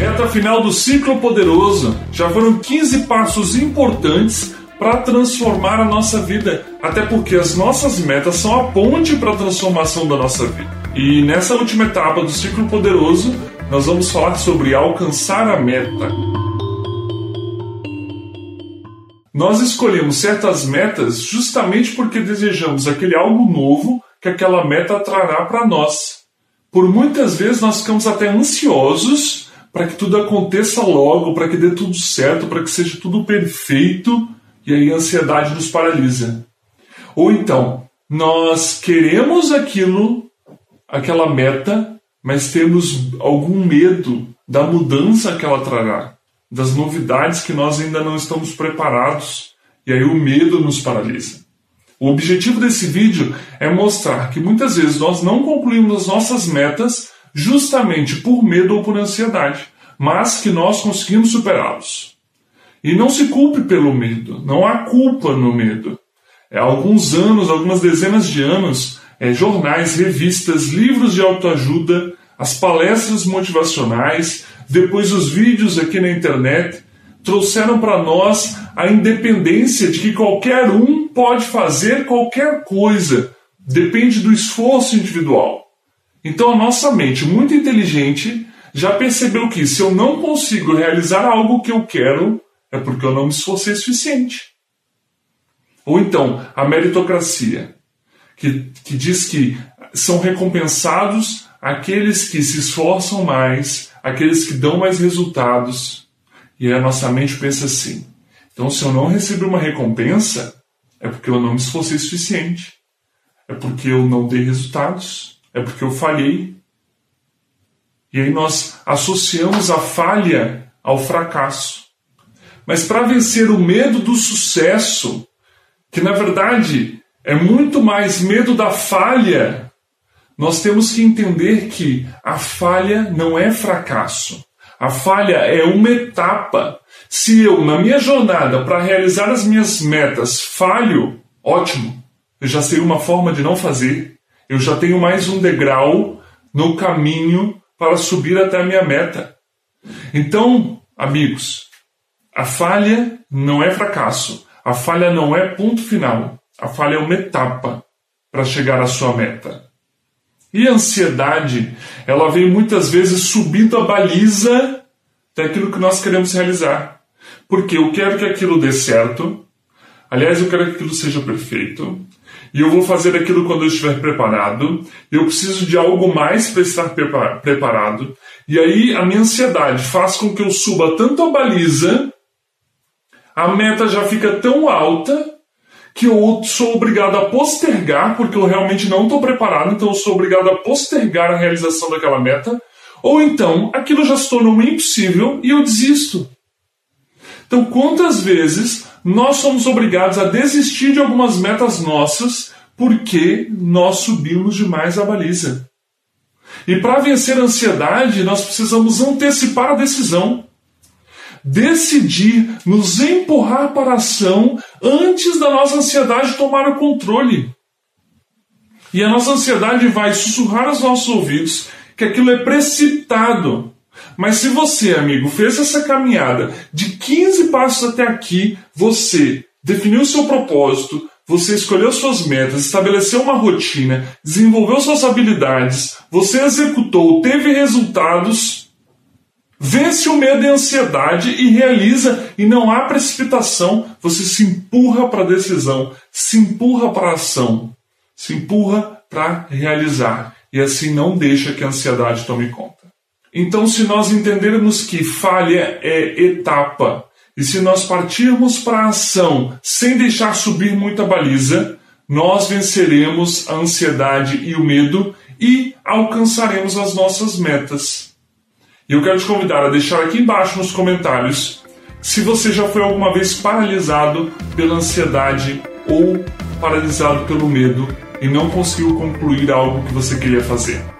Reta final do ciclo poderoso. Já foram 15 passos importantes para transformar a nossa vida, até porque as nossas metas são a ponte para a transformação da nossa vida. E nessa última etapa do ciclo poderoso, nós vamos falar sobre alcançar a meta. Nós escolhemos certas metas justamente porque desejamos aquele algo novo que aquela meta trará para nós. Por muitas vezes nós ficamos até ansiosos para que tudo aconteça logo, para que dê tudo certo, para que seja tudo perfeito, e aí a ansiedade nos paralisa. Ou então, nós queremos aquilo, aquela meta, mas temos algum medo da mudança que ela trará, das novidades que nós ainda não estamos preparados, e aí o medo nos paralisa. O objetivo desse vídeo é mostrar que muitas vezes nós não concluímos as nossas metas justamente por medo ou por ansiedade, mas que nós conseguimos superá-los. E não se culpe pelo medo, não há culpa no medo. É, há alguns anos, algumas dezenas de anos, é, jornais, revistas, livros de autoajuda, as palestras motivacionais, depois os vídeos aqui na internet, trouxeram para nós a independência de que qualquer um pode fazer qualquer coisa, depende do esforço individual. Então a nossa mente, muito inteligente, já percebeu que se eu não consigo realizar algo que eu quero, é porque eu não me esforcei o suficiente. Ou então, a meritocracia, que, que diz que são recompensados aqueles que se esforçam mais, aqueles que dão mais resultados. E a nossa mente pensa assim: então, se eu não receber uma recompensa, é porque eu não me esforcei o suficiente, é porque eu não dei resultados é porque eu falhei. E aí nós associamos a falha ao fracasso. Mas para vencer o medo do sucesso, que na verdade é muito mais medo da falha, nós temos que entender que a falha não é fracasso. A falha é uma etapa. Se eu, na minha jornada para realizar as minhas metas, falho, ótimo, eu já sei uma forma de não fazer eu já tenho mais um degrau no caminho para subir até a minha meta. Então, amigos, a falha não é fracasso, a falha não é ponto final, a falha é uma etapa para chegar à sua meta. E a ansiedade, ela vem muitas vezes subindo a baliza daquilo que nós queremos realizar. Porque eu quero que aquilo dê certo, aliás, eu quero que aquilo seja perfeito, e eu vou fazer aquilo quando eu estiver preparado. Eu preciso de algo mais para estar preparado. E aí a minha ansiedade faz com que eu suba tanto a baliza, a meta já fica tão alta que eu sou obrigado a postergar, porque eu realmente não estou preparado, então eu sou obrigado a postergar a realização daquela meta. Ou então aquilo já se tornou impossível e eu desisto. Então, quantas vezes nós somos obrigados a desistir de algumas metas nossas porque nós subimos demais a baliza. E para vencer a ansiedade, nós precisamos antecipar a decisão. Decidir, nos empurrar para a ação antes da nossa ansiedade tomar o controle. E a nossa ansiedade vai sussurrar aos nossos ouvidos que aquilo é precipitado, mas se você, amigo, fez essa caminhada de 15 passos até aqui, você definiu seu propósito, você escolheu suas metas, estabeleceu uma rotina, desenvolveu suas habilidades, você executou, teve resultados, vence o medo e a ansiedade e realiza, e não há precipitação, você se empurra para a decisão, se empurra para a ação, se empurra para realizar, e assim não deixa que a ansiedade tome conta. Então, se nós entendermos que falha é etapa, e se nós partirmos para a ação sem deixar subir muita baliza, nós venceremos a ansiedade e o medo e alcançaremos as nossas metas. E eu quero te convidar a deixar aqui embaixo nos comentários se você já foi alguma vez paralisado pela ansiedade ou paralisado pelo medo e não conseguiu concluir algo que você queria fazer.